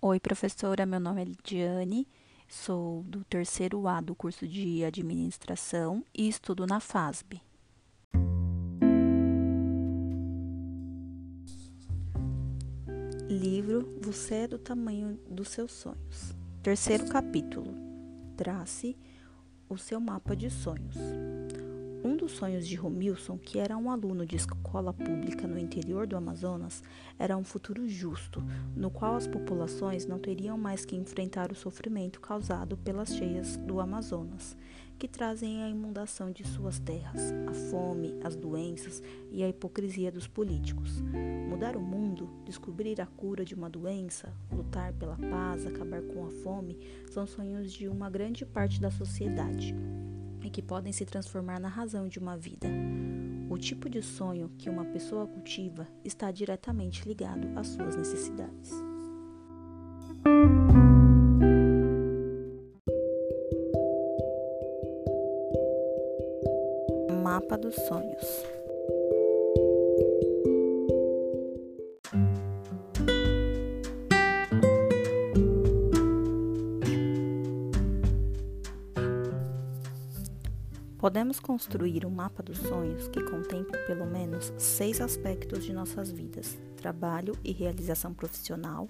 Oi, professora. Meu nome é Lidiane, sou do terceiro A do curso de Administração e estudo na FASB. Livro Você é do tamanho dos seus sonhos. Terceiro capítulo. Trace o seu mapa de sonhos. Um dos sonhos de Romilson, que era um aluno de escola pública no interior do Amazonas, era um futuro justo, no qual as populações não teriam mais que enfrentar o sofrimento causado pelas cheias do Amazonas, que trazem a inundação de suas terras, a fome, as doenças e a hipocrisia dos políticos. Mudar o mundo, descobrir a cura de uma doença, lutar pela paz, acabar com a fome, são sonhos de uma grande parte da sociedade e que podem se transformar na razão de uma vida. O tipo de sonho que uma pessoa cultiva está diretamente ligado às suas necessidades. Mapa dos sonhos. Podemos construir um mapa dos sonhos que contemple pelo menos seis aspectos de nossas vidas: trabalho e realização profissional,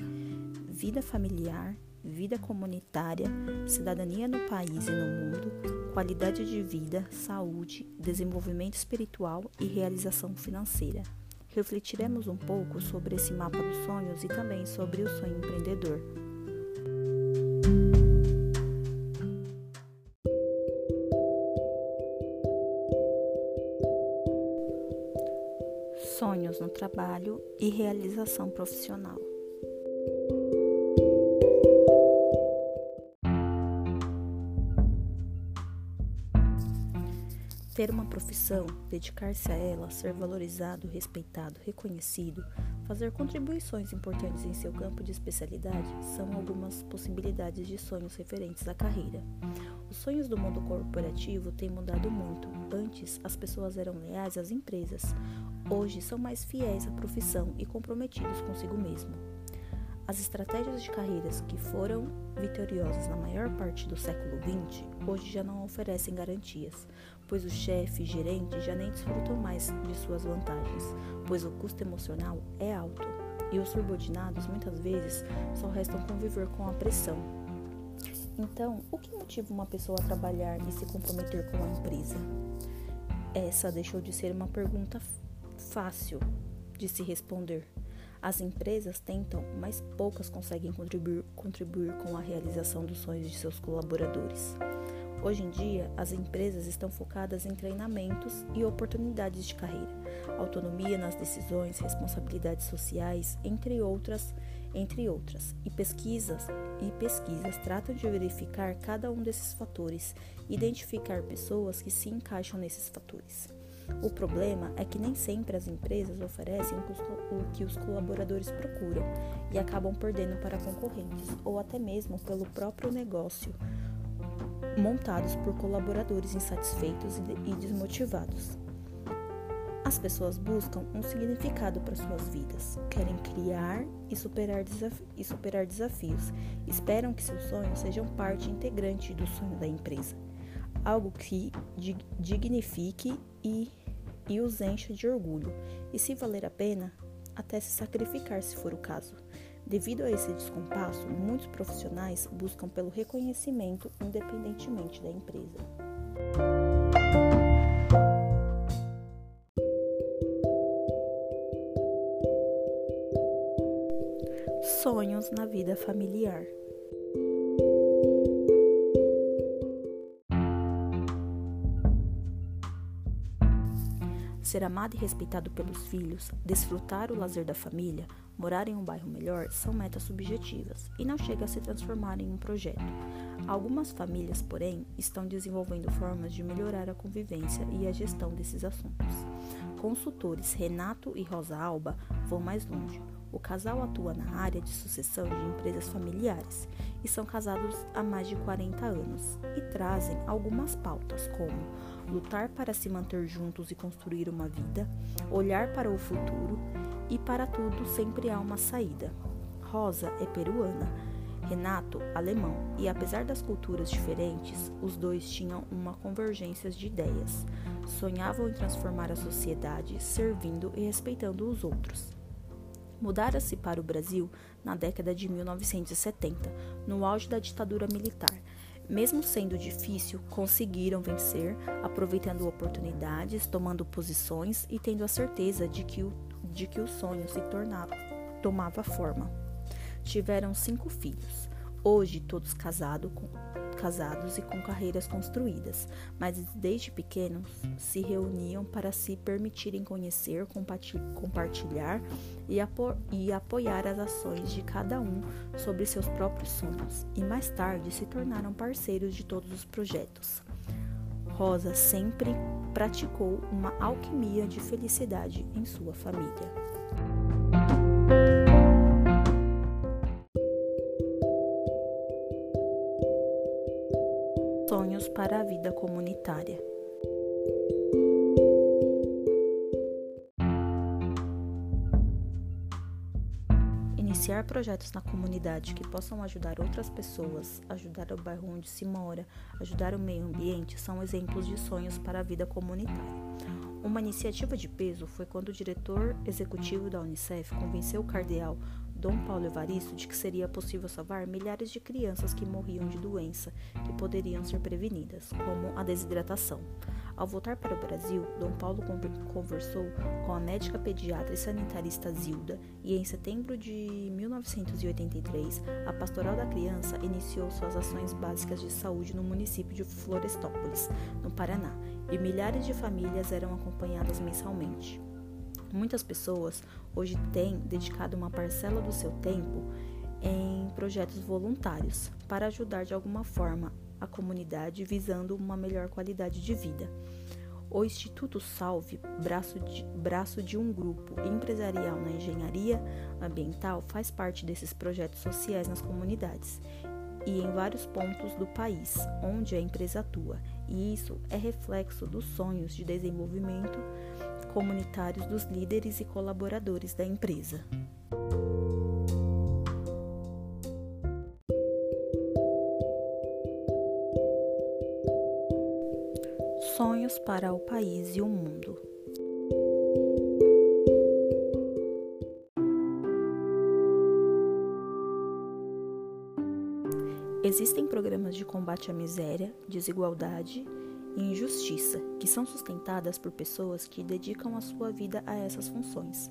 vida familiar, vida comunitária, cidadania no país e no mundo, qualidade de vida, saúde, desenvolvimento espiritual e realização financeira. Refletiremos um pouco sobre esse mapa dos sonhos e também sobre o sonho empreendedor. Trabalho e realização profissional. Ter uma profissão, dedicar-se a ela, ser valorizado, respeitado, reconhecido, fazer contribuições importantes em seu campo de especialidade são algumas possibilidades de sonhos referentes à carreira. Os sonhos do mundo corporativo têm mudado muito. Antes, as pessoas eram leais às empresas hoje são mais fiéis à profissão e comprometidos consigo mesmo. As estratégias de carreiras que foram vitoriosas na maior parte do século XX hoje já não oferecem garantias, pois o chefe e gerente já nem desfrutam mais de suas vantagens, pois o custo emocional é alto e os subordinados muitas vezes só restam conviver com a pressão. Então, o que motiva uma pessoa a trabalhar e se comprometer com a empresa? Essa deixou de ser uma pergunta fácil de se responder. As empresas tentam, mas poucas conseguem contribuir, contribuir com a realização dos sonhos de seus colaboradores. Hoje em dia, as empresas estão focadas em treinamentos e oportunidades de carreira, autonomia nas decisões, responsabilidades sociais, entre outras, entre outras. E pesquisas e pesquisas tratam de verificar cada um desses fatores, identificar pessoas que se encaixam nesses fatores. O problema é que nem sempre as empresas oferecem o que os colaboradores procuram e acabam perdendo para concorrentes ou até mesmo pelo próprio negócio, montados por colaboradores insatisfeitos e desmotivados. As pessoas buscam um significado para suas vidas, querem criar e superar, e superar desafios, esperam que seus sonhos sejam parte integrante do sonho da empresa, algo que dignifique e e os encha de orgulho, e se valer a pena, até se sacrificar se for o caso. Devido a esse descompasso, muitos profissionais buscam pelo reconhecimento independentemente da empresa. Sonhos na vida familiar. Ser amado e respeitado pelos filhos, desfrutar o lazer da família, morar em um bairro melhor são metas subjetivas e não chega a se transformar em um projeto. Algumas famílias, porém, estão desenvolvendo formas de melhorar a convivência e a gestão desses assuntos. Consultores Renato e Rosa Alba vão mais longe. O casal atua na área de sucessão de empresas familiares e são casados há mais de 40 anos e trazem algumas pautas como lutar para se manter juntos e construir uma vida, olhar para o futuro e para tudo sempre há uma saída. Rosa é peruana, Renato alemão, e apesar das culturas diferentes, os dois tinham uma convergência de ideias. Sonhavam em transformar a sociedade servindo e respeitando os outros. Mudara-se para o Brasil na década de 1970, no auge da ditadura militar. Mesmo sendo difícil, conseguiram vencer, aproveitando oportunidades, tomando posições e tendo a certeza de que o, de que o sonho se tornava, tomava forma. Tiveram cinco filhos, hoje todos casado com, casados e com carreiras construídas, mas desde pequenos se reuniam para se permitirem conhecer, compartilhar e, apo e apoiar as ações de cada um sobre seus próprios sonhos, e mais tarde se tornaram parceiros de todos os projetos. Rosa sempre praticou uma alquimia de felicidade em sua família. Projetos na comunidade que possam ajudar outras pessoas, ajudar o bairro onde se mora, ajudar o meio ambiente são exemplos de sonhos para a vida comunitária. Uma iniciativa de peso foi quando o diretor executivo da Unicef convenceu o cardeal Dom Paulo Evaristo de que seria possível salvar milhares de crianças que morriam de doença que poderiam ser prevenidas, como a desidratação. Ao voltar para o Brasil, Dom Paulo conversou com a médica pediatra e sanitarista Zilda e em setembro de 1983, a Pastoral da Criança iniciou suas ações básicas de saúde no município de Florestópolis, no Paraná, e milhares de famílias eram acompanhadas mensalmente. Muitas pessoas hoje têm dedicado uma parcela do seu tempo em projetos voluntários para ajudar de alguma forma a comunidade visando uma melhor qualidade de vida. O Instituto Salve, braço de, braço de um grupo empresarial na engenharia ambiental, faz parte desses projetos sociais nas comunidades e em vários pontos do país onde a empresa atua, e isso é reflexo dos sonhos de desenvolvimento comunitários dos líderes e colaboradores da empresa. Sonhos para o país e o mundo. Existem programas de combate à miséria, desigualdade e injustiça, que são sustentadas por pessoas que dedicam a sua vida a essas funções,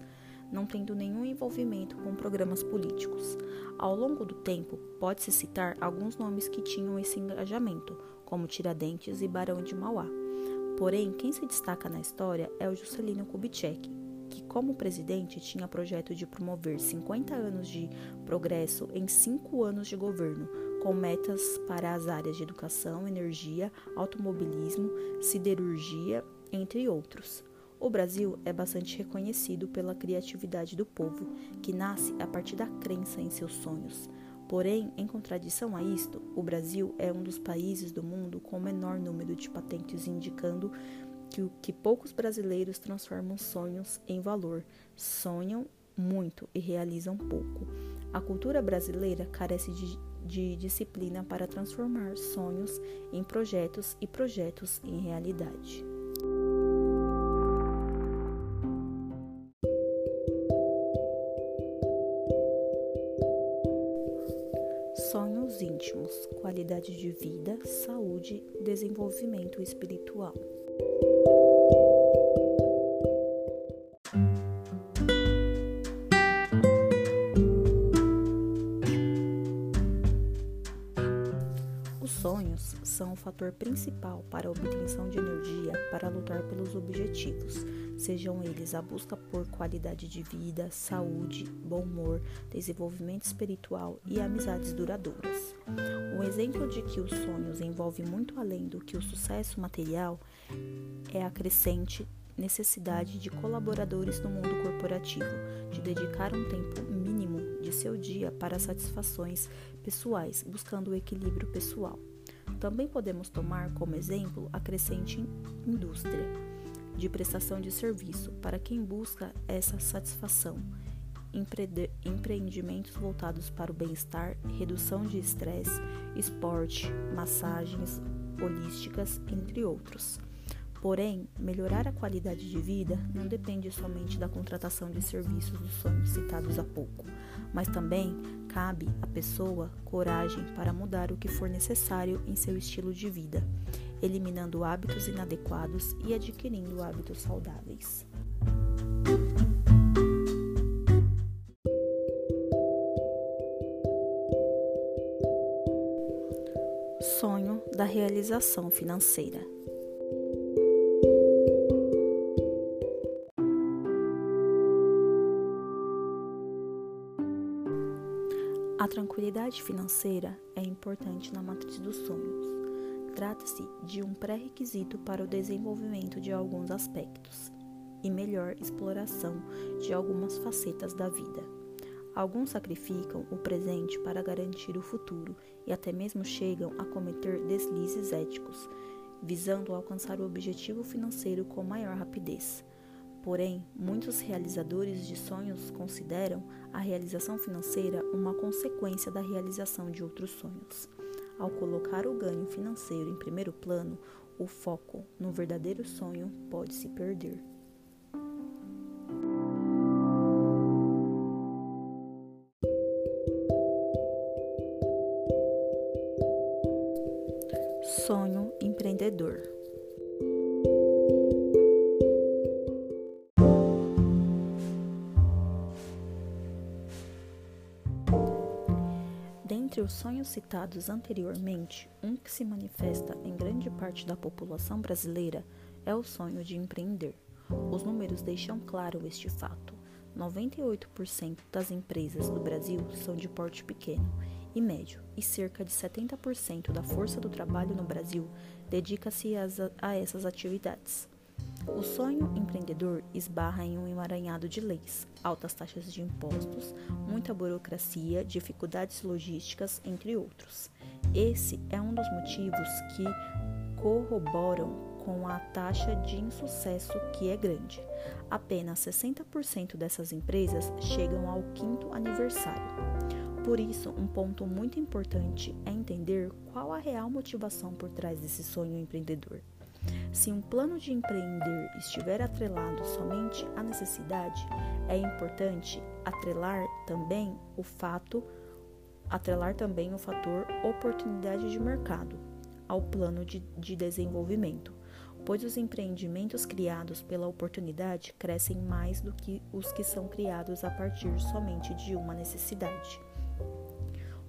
não tendo nenhum envolvimento com programas políticos. Ao longo do tempo, pode-se citar alguns nomes que tinham esse engajamento, como Tiradentes e Barão de Mauá. Porém, quem se destaca na história é o Juscelino Kubitschek, que, como presidente, tinha projeto de promover 50 anos de progresso em 5 anos de governo, com metas para as áreas de educação, energia, automobilismo, siderurgia, entre outros. O Brasil é bastante reconhecido pela criatividade do povo, que nasce a partir da crença em seus sonhos. Porém, em contradição a isto, o Brasil é um dos países do mundo com o menor número de patentes, indicando que, que poucos brasileiros transformam sonhos em valor, sonham muito e realizam pouco. A cultura brasileira carece de de disciplina para transformar sonhos em projetos e projetos em realidade. Sonhos íntimos, qualidade de vida, saúde, desenvolvimento espiritual. São o fator principal para a obtenção de energia para lutar pelos objetivos, sejam eles a busca por qualidade de vida, saúde, bom humor, desenvolvimento espiritual e amizades duradouras. Um exemplo de que os sonhos envolvem muito além do que o sucesso material é a crescente necessidade de colaboradores no mundo corporativo, de dedicar um tempo mínimo de seu dia para satisfações pessoais, buscando o equilíbrio pessoal. Também podemos tomar como exemplo a crescente indústria de prestação de serviço para quem busca essa satisfação, empre empreendimentos voltados para o bem-estar, redução de estresse, esporte, massagens holísticas, entre outros. Porém, melhorar a qualidade de vida não depende somente da contratação de serviços dos sonhos citados há pouco, mas também cabe à pessoa coragem para mudar o que for necessário em seu estilo de vida, eliminando hábitos inadequados e adquirindo hábitos saudáveis. Sonho da realização financeira. A tranquilidade financeira é importante na matriz dos sonhos. Trata-se de um pré-requisito para o desenvolvimento de alguns aspectos e melhor exploração de algumas facetas da vida. Alguns sacrificam o presente para garantir o futuro e até mesmo chegam a cometer deslizes éticos, visando alcançar o objetivo financeiro com maior rapidez. Porém, muitos realizadores de sonhos consideram a realização financeira uma consequência da realização de outros sonhos. Ao colocar o ganho financeiro em primeiro plano, o foco no verdadeiro sonho pode se perder. Sonho empreendedor. Dentre os sonhos citados anteriormente, um que se manifesta em grande parte da população brasileira é o sonho de empreender. Os números deixam claro este fato. 98% das empresas do Brasil são de porte pequeno e médio, e cerca de 70% da força do trabalho no Brasil dedica-se a essas atividades. O sonho empreendedor esbarra em um emaranhado de leis, altas taxas de impostos, muita burocracia, dificuldades logísticas, entre outros. Esse é um dos motivos que corroboram com a taxa de insucesso que é grande. Apenas 60% dessas empresas chegam ao quinto aniversário. Por isso, um ponto muito importante é entender qual a real motivação por trás desse sonho empreendedor. Se um plano de empreender estiver atrelado somente à necessidade, é importante atrelar também o fato atrelar também o fator oportunidade de mercado ao plano de, de desenvolvimento, pois os empreendimentos criados pela oportunidade crescem mais do que os que são criados a partir somente de uma necessidade.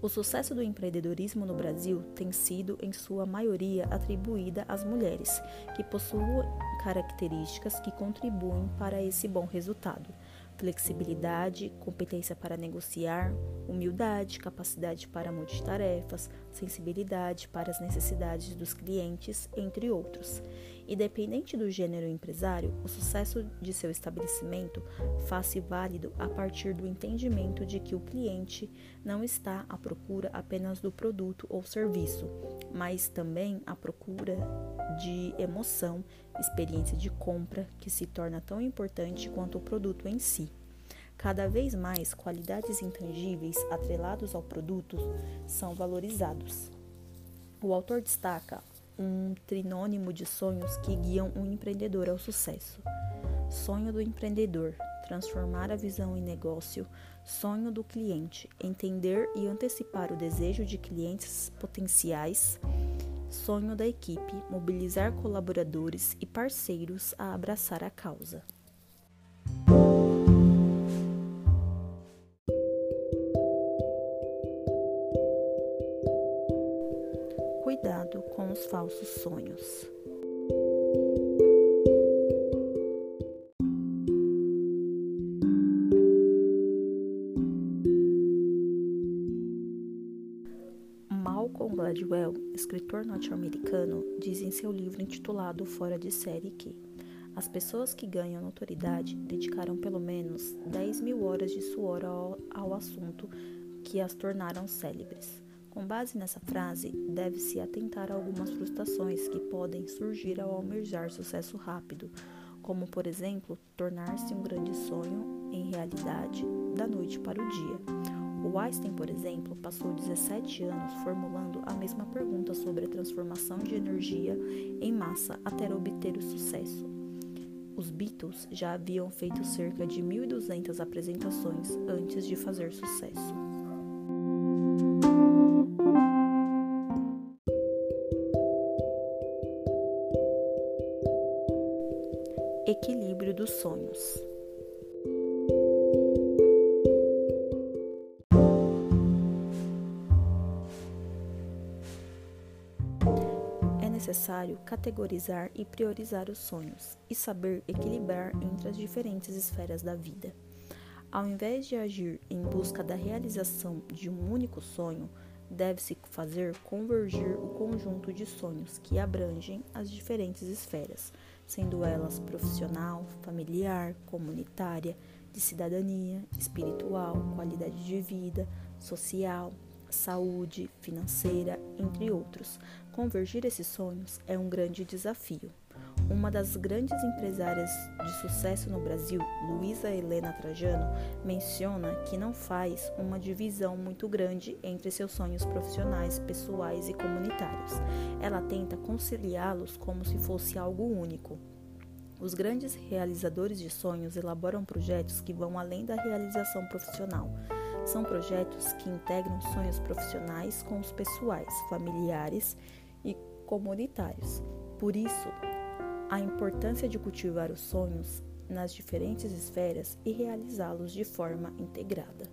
O sucesso do empreendedorismo no Brasil tem sido, em sua maioria, atribuída às mulheres, que possuem características que contribuem para esse bom resultado flexibilidade, competência para negociar, humildade, capacidade para multitarefas, sensibilidade para as necessidades dos clientes, entre outros. Independente do gênero empresário, o sucesso de seu estabelecimento faz-se válido a partir do entendimento de que o cliente não está à procura apenas do produto ou serviço, mas também à procura de emoção, experiência de compra que se torna tão importante quanto o produto em si. Cada vez mais, qualidades intangíveis atrelados ao produto são valorizados. O autor destaca um trinônimo de sonhos que guiam um empreendedor ao sucesso. Sonho do empreendedor, transformar a visão em negócio. Sonho do cliente, entender e antecipar o desejo de clientes potenciais. Sonho da equipe, mobilizar colaboradores e parceiros a abraçar a causa. Com os falsos sonhos. Malcolm Gladwell, escritor norte-americano, diz em seu livro intitulado Fora de Série que as pessoas que ganham notoriedade dedicaram pelo menos 10 mil horas de suor ao, ao assunto que as tornaram célebres. Com base nessa frase, deve-se atentar a algumas frustrações que podem surgir ao almejar sucesso rápido, como, por exemplo, tornar-se um grande sonho em realidade, da noite para o dia. O Einstein, por exemplo, passou 17 anos formulando a mesma pergunta sobre a transformação de energia em massa até obter o sucesso. Os Beatles já haviam feito cerca de 1.200 apresentações antes de fazer sucesso. Dos sonhos. É necessário categorizar e priorizar os sonhos e saber equilibrar entre as diferentes esferas da vida. Ao invés de agir em busca da realização de um único sonho, deve-se fazer convergir o conjunto de sonhos que abrangem as diferentes esferas, sendo elas profissional, familiar, comunitária, de cidadania, espiritual, qualidade de vida, social, saúde, financeira, entre outros. Convergir esses sonhos é um grande desafio. Uma das grandes empresárias de sucesso no Brasil, Luísa Helena Trajano, menciona que não faz uma divisão muito grande entre seus sonhos profissionais, pessoais e comunitários. Ela tenta conciliá-los como se fosse algo único. Os grandes realizadores de sonhos elaboram projetos que vão além da realização profissional. São projetos que integram sonhos profissionais com os pessoais, familiares e comunitários. Por isso, a importância de cultivar os sonhos nas diferentes esferas e realizá-los de forma integrada.